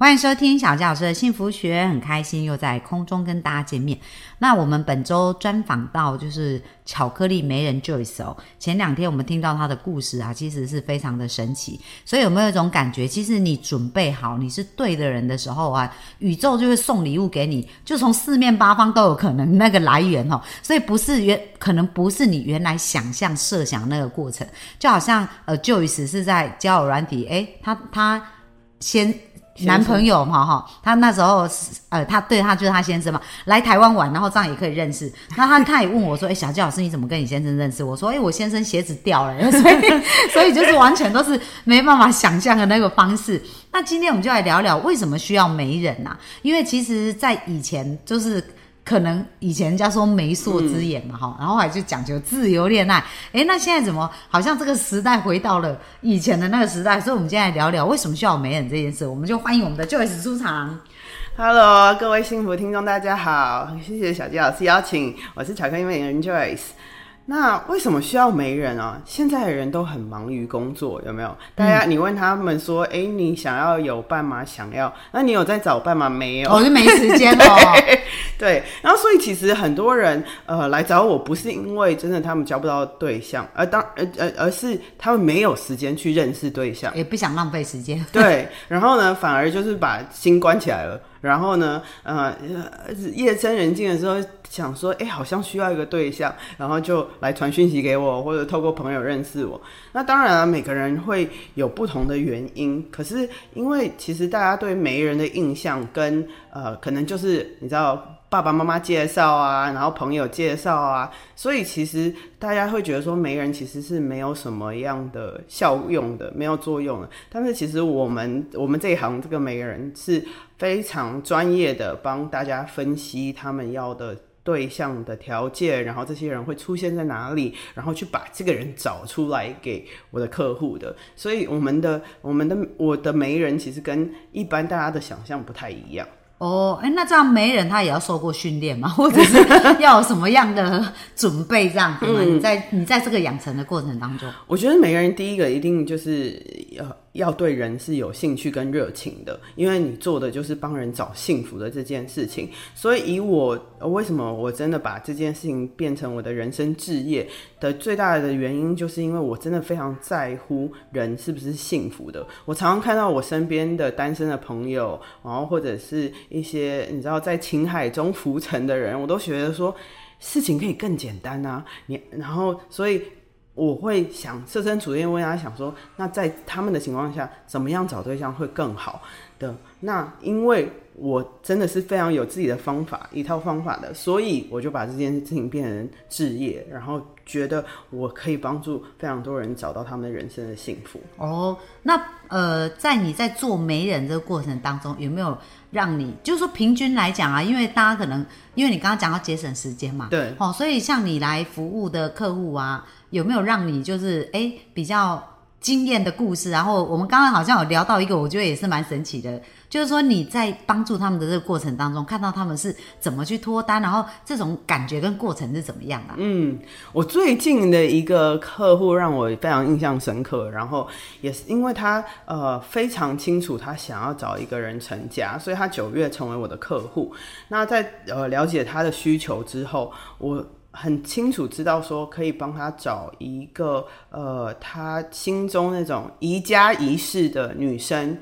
欢迎收听小教师的幸福学，很开心又在空中跟大家见面。那我们本周专访到就是巧克力媒人 Joyce 哦。前两天我们听到他的故事啊，其实是非常的神奇。所以有没有一种感觉，其实你准备好你是对的人的时候啊，宇宙就会送礼物给你，就从四面八方都有可能那个来源哦。所以不是原可能不是你原来想象设想那个过程，就好像呃 Joyce 是在交友软体，诶，他他先。男朋友嘛哈，他那时候呃，他对他就是他先生嘛，来台湾玩，然后这样也可以认识。那他他也问我说：“哎，小纪老师你怎么跟你先生认识？”我说：“哎，我先生鞋子掉了，所以 所以就是完全都是没办法想象的那个方式。”那今天我们就来聊聊为什么需要媒人呐？因为其实，在以前就是。可能以前人家说媒妁之言嘛，哈，然后还就讲究自由恋爱，哎，那现在怎么好像这个时代回到了以前的那个时代？所以，我们今天来聊聊为什么需要媒人这件事。我们就欢迎我们的 Joyce 出场。Hello，各位幸福听众，大家好，谢谢小杰老师邀请，我是巧克力美人 Joyce。那为什么需要媒人啊？现在的人都很忙于工作，有没有？大家你问他们说，哎，你想要有伴吗？想要？那你有在找伴吗？没有，我就没时间 哦。对，然后所以其实很多人呃来找我不是因为真的他们交不到对象，而当而而而是他们没有时间去认识对象，也不想浪费时间。对，然后呢，反而就是把心关起来了。然后呢，呃，夜深人静的时候，想说，哎，好像需要一个对象，然后就来传讯息给我，或者透过朋友认识我。那当然了，每个人会有不同的原因，可是因为其实大家对媒人的印象跟呃，可能就是你知道。爸爸妈妈介绍啊，然后朋友介绍啊，所以其实大家会觉得说媒人其实是没有什么样的效用的，没有作用的。但是其实我们我们这一行这个媒人是非常专业的，帮大家分析他们要的对象的条件，然后这些人会出现在哪里，然后去把这个人找出来给我的客户的。所以我们的我们的我的媒人其实跟一般大家的想象不太一样。哦，哎，那这样媒人他也要受过训练吗？或者是 要有什么样的准备？这样子吗？你在你在这个养成的过程当中，我觉得每个人第一个一定就是要。要对人是有兴趣跟热情的，因为你做的就是帮人找幸福的这件事情。所以以我为什么我真的把这件事情变成我的人生置业的最大的原因，就是因为我真的非常在乎人是不是幸福的。我常常看到我身边的单身的朋友，然后或者是一些你知道在情海中浮沉的人，我都觉得说事情可以更简单啊。你然后所以。我会想设身处地为大家想说，那在他们的情况下，怎么样找对象会更好？的？那因为我真的是非常有自己的方法，一套方法的，所以我就把这件事情变成置业，然后觉得我可以帮助非常多人找到他们人生的幸福。哦，那呃，在你在做媒人这个过程当中，有没有让你就是说平均来讲啊？因为大家可能因为你刚刚讲到节省时间嘛，对，哦，所以像你来服务的客户啊。有没有让你就是哎比较惊艳的故事？然后我们刚刚好像有聊到一个，我觉得也是蛮神奇的，就是说你在帮助他们的这个过程当中，看到他们是怎么去脱单，然后这种感觉跟过程是怎么样的？嗯，我最近的一个客户让我非常印象深刻，然后也是因为他呃非常清楚他想要找一个人成家，所以他九月成为我的客户。那在呃了解他的需求之后，我。很清楚知道说可以帮他找一个呃他心中那种宜家宜室的女生，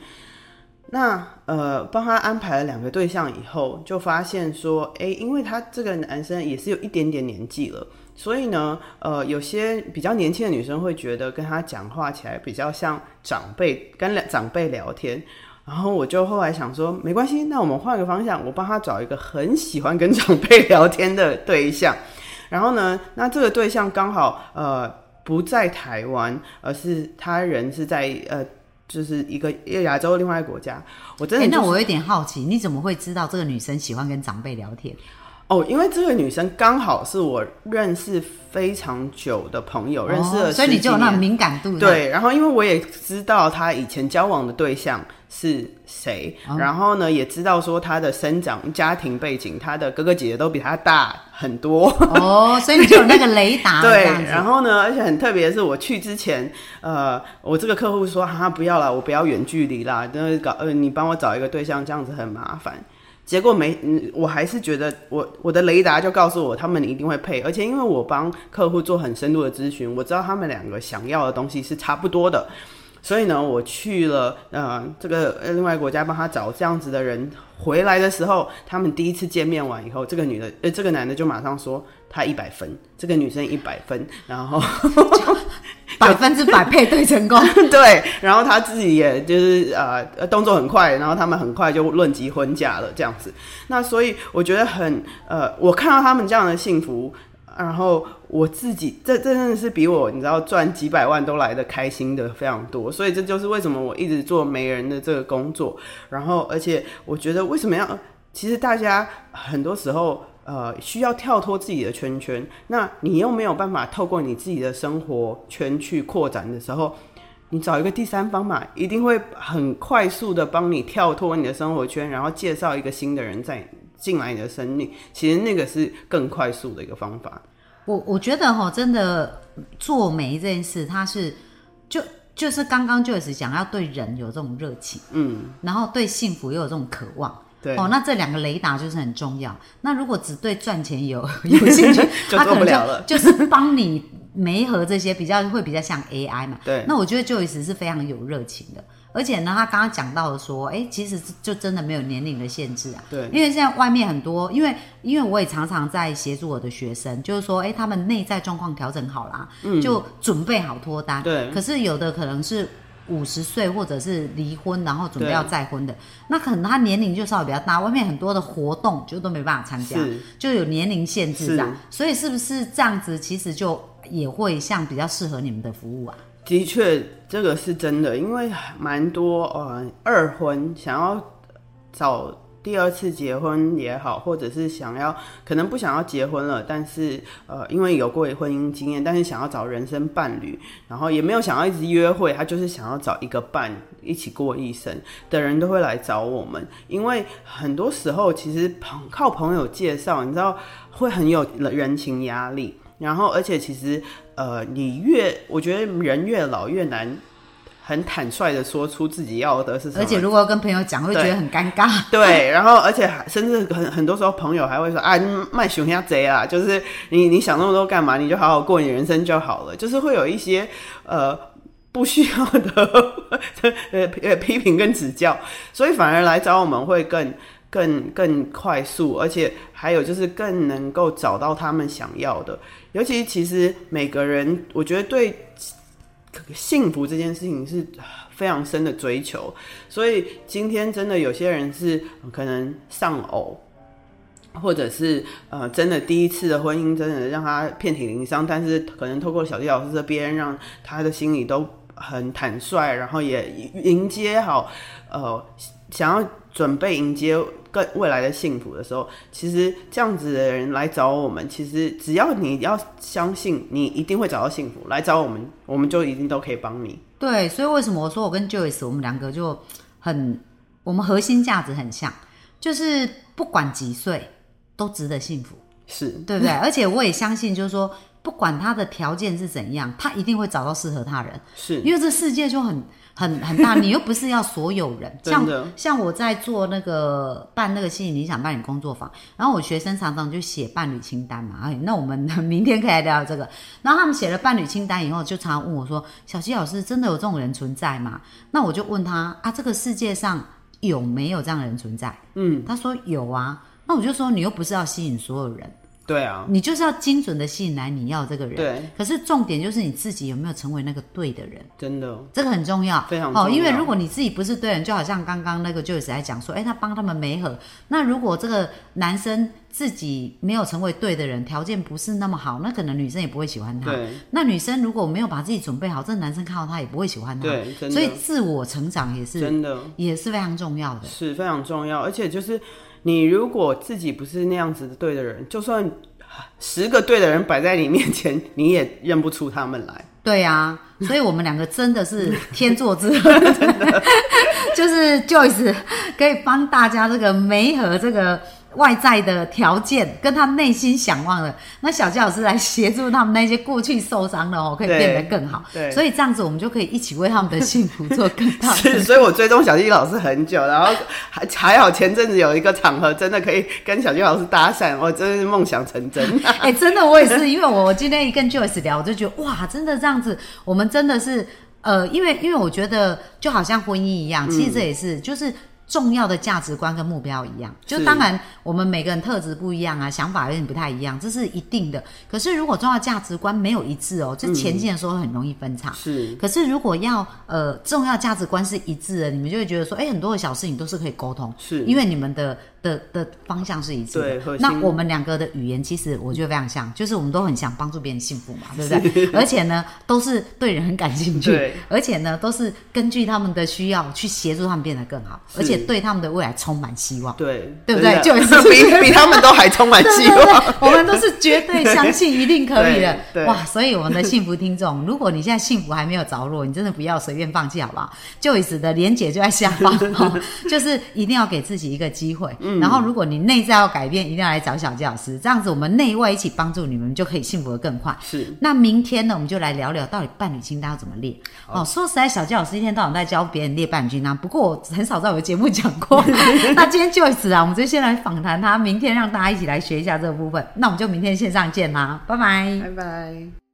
那呃帮他安排了两个对象以后，就发现说，哎，因为他这个男生也是有一点点年纪了，所以呢，呃有些比较年轻的女生会觉得跟他讲话起来比较像长辈跟长辈聊天，然后我就后来想说，没关系，那我们换个方向，我帮他找一个很喜欢跟长 辈聊天的对象。然后呢？那这个对象刚好呃不在台湾，而是他人是在呃就是一个亚洲另外一个国家。我真的，那我有点好奇，你怎么会知道这个女生喜欢跟长辈聊天？哦，因为这个女生刚好是我认识非常久的朋友，认识了哦所以你就有那种敏感度。，对，然后因为我也知道她以前交往的对象是谁，哦然后呢也知道说她的生长家庭背景，她的哥哥姐姐都比她大很多。哦，所以你就有那个雷达 对。然后呢，而且很特别的是，我去之前，呃，我这个客户说，哈，不要了，我不要远距离啦，那搞，呃，你帮我找一个对象，这样子很麻烦。结果没，嗯，我还是觉得我我的雷达就告诉我，他们一定会配，而且因为我帮客户做很深度的咨询，我知道他们两个想要的东西是差不多的，所以呢，我去了呃这个另外一国家帮他找这样子的人，回来的时候，他们第一次见面完以后，这个女的呃这个男的就马上说他一百分，这个女生一百分，然后 百分之百配对成功。对，然后他自己也就是呃动作很快，然后他们很快就论及婚嫁了这样子。那所以我觉得很呃，我看到他们这样的幸福。然后我自己，这这真的是比我你知道赚几百万都来的开心的非常多，所以这就是为什么我一直做媒人的这个工作。然后，而且我觉得为什么要，其实大家很多时候呃需要跳脱自己的圈圈，那你又没有办法透过你自己的生活圈去扩展的时候，你找一个第三方嘛，一定会很快速的帮你跳脱你的生活圈，然后介绍一个新的人再进来你的生命。其实那个是更快速的一个方法。我我觉得哈，真的做媒这件事，它是就就是刚刚 Joyce 讲，要对人有这种热情，嗯，然后对幸福又有这种渴望。对，哦，那这两个雷达就是很重要。那如果只对赚钱有 有兴趣，就他可能做不了了就 就是帮你媒合这些比较会比较像 AI 嘛。对那我觉得 Joyce 是非常有热情的，而且呢，他刚刚讲到了说，哎、其实就真的没有年龄的限制啊。对，因为现在外面很多，因为因为我也常常在协助我的学生，就是说，哎、他们内在状况调整好啦，就准备好脱单。嗯对可是有的可能是五十岁或者是离婚，然后准备要再婚的，那可能他年龄就稍微比较大，外面很多的活动就都没办法参加，就有年龄限制这样。所以是不是这样子，其实就也会像比较适合你们的服务啊？的确，这个是真的，因为蛮多呃二婚想要找第二次结婚也好，或者是想要可能不想要结婚了，但是呃因为有过婚姻经验，但是想要找人生伴侣，然后也没有想要一直约会，他就是想要找一个伴一起过一生的人都会来找我们，因为很多时候其实朋靠朋友介绍，你知道会很有人情压力。然后，而且其实，呃，你越我觉得人越老越难很坦率的说出自己要的是什么，而且如果要跟朋友讲，会觉得很尴尬。对，然后而且还甚至很很多时候朋友还会说啊，卖熊下贼啊，就是你你想那么多干嘛？你就好好过你人生就好了，就是会有一些呃。不需要的 呃呃批评跟指教，所以反而来找我们会更更更快速，而且还有就是更能够找到他们想要的。尤其其实每个人，我觉得对幸福这件事情是非常深的追求，所以今天真的有些人是可能丧偶。或者是呃，真的第一次的婚姻真的让他遍体鳞伤，但是可能透过小弟老师这边，让他的心里都很坦率，然后也迎接好，呃，想要准备迎接更未来的幸福的时候，其实这样子的人来找我们，其实只要你要相信，你一定会找到幸福。来找我们，我们就一定都可以帮你。对，所以为什么我说我跟 Joyce 我们两个就很，我们核心价值很像，就是不管几岁都值得幸福，是对不对？而且我也相信，就是说，不管他的条件是怎样，他一定会找到适合他人，是，因为这世界就很很很大，你又不是要所有人。像 真的像我在做那个办那个心理理想伴侣工作坊，然后我学生常常就写伴侣清单嘛，哎，那我们 明天可以来聊聊这个。然后他们写了伴侣清单以后，就常常问我说：“小七老师，真的有这种人存在吗？”那我就问他啊，这个世界上有没有这样的人存在？嗯，他说有啊。那我就说，你又不是要吸引所有人，对啊，你就是要精准的吸引来你要这个人。对，可是重点就是你自己有没有成为那个对的人。真的这个很重要，非常重要哦。因为如果你自己不是对人，就好像刚刚那个 Joyce 来讲说，哎，他帮他们媒合。那如果这个男生自己没有成为对的人，条件不是那么好，那可能女生也不会喜欢他。对那女生如果没有把自己准备好，这个男生看到他也不会喜欢他。对，所以自我成长也是真的也是非常重要的。是非常重要，而且就是你如果自己不是那样子的对的人，就算十个对的人摆在你面前，你也认不出他们来。对啊，所以我们两个真的是天作之合，就是 Joyce 可以帮大家这个媒合这个外在的条件，跟他内心想望的，那小纪老师来协助他们那些过去受伤的哦，可以对变得更好。对所以这样子我们就可以一起为他们的幸福做更大的 是，所以我追踪小纪老师很久，然后还还好前阵子有一个场合，真的可以跟小纪老师搭讪，我真的是梦想成真。哎、真的，我也是，因为我我今天一跟 Joyce 聊，我就觉得哇，真的这样子，我们真的是呃，因为因为我觉得就好像婚姻一样，其实这也是、就是。重要的价值观跟目标一样，就当然我们每个人特质不一样啊，想法有点不太一样，这是一定的。可是如果重要价值观没有一致哦，就前进的时候很容易分叉。是。可是如果要呃重要价值观是一致的，你们就会觉得说，哎、很多的小事情都是可以沟通，是。因为你们的的的方向是一致的。对那我们两个的语言其实我觉得非常像，就是我们都很想帮助别人幸福嘛，对不对？而且呢，都是对人很感兴趣对，而且呢，都是根据他们的需要去协助他们变得更好，而且对他们的未来充满希望。对对不对就 是比比他们都还充满对希对对望。，我们都是绝对相信一定可以的 哇，所以我们的幸福听众，如果你现在幸福还没有着落，你真的不要随便放弃，好不好？Joyce 的连结就在下方，哦、就是一定要给自己一个机会。嗯然后，如果你内在要改变，一定要来找小纪老师，这样子我们内外一起帮助你们，就可以幸福的更快。是那明天呢，我们就来聊聊到底伴侣清单要怎么列。哦，说实在，小纪老师一天到晚在教别人列伴侣清单，不过我很少在我的节目讲过。那今天 Joyce 啊，我们就先来访谈他，明天让大家一起来学一下这个部分。那我们就明天线上见啦，拜拜。拜拜。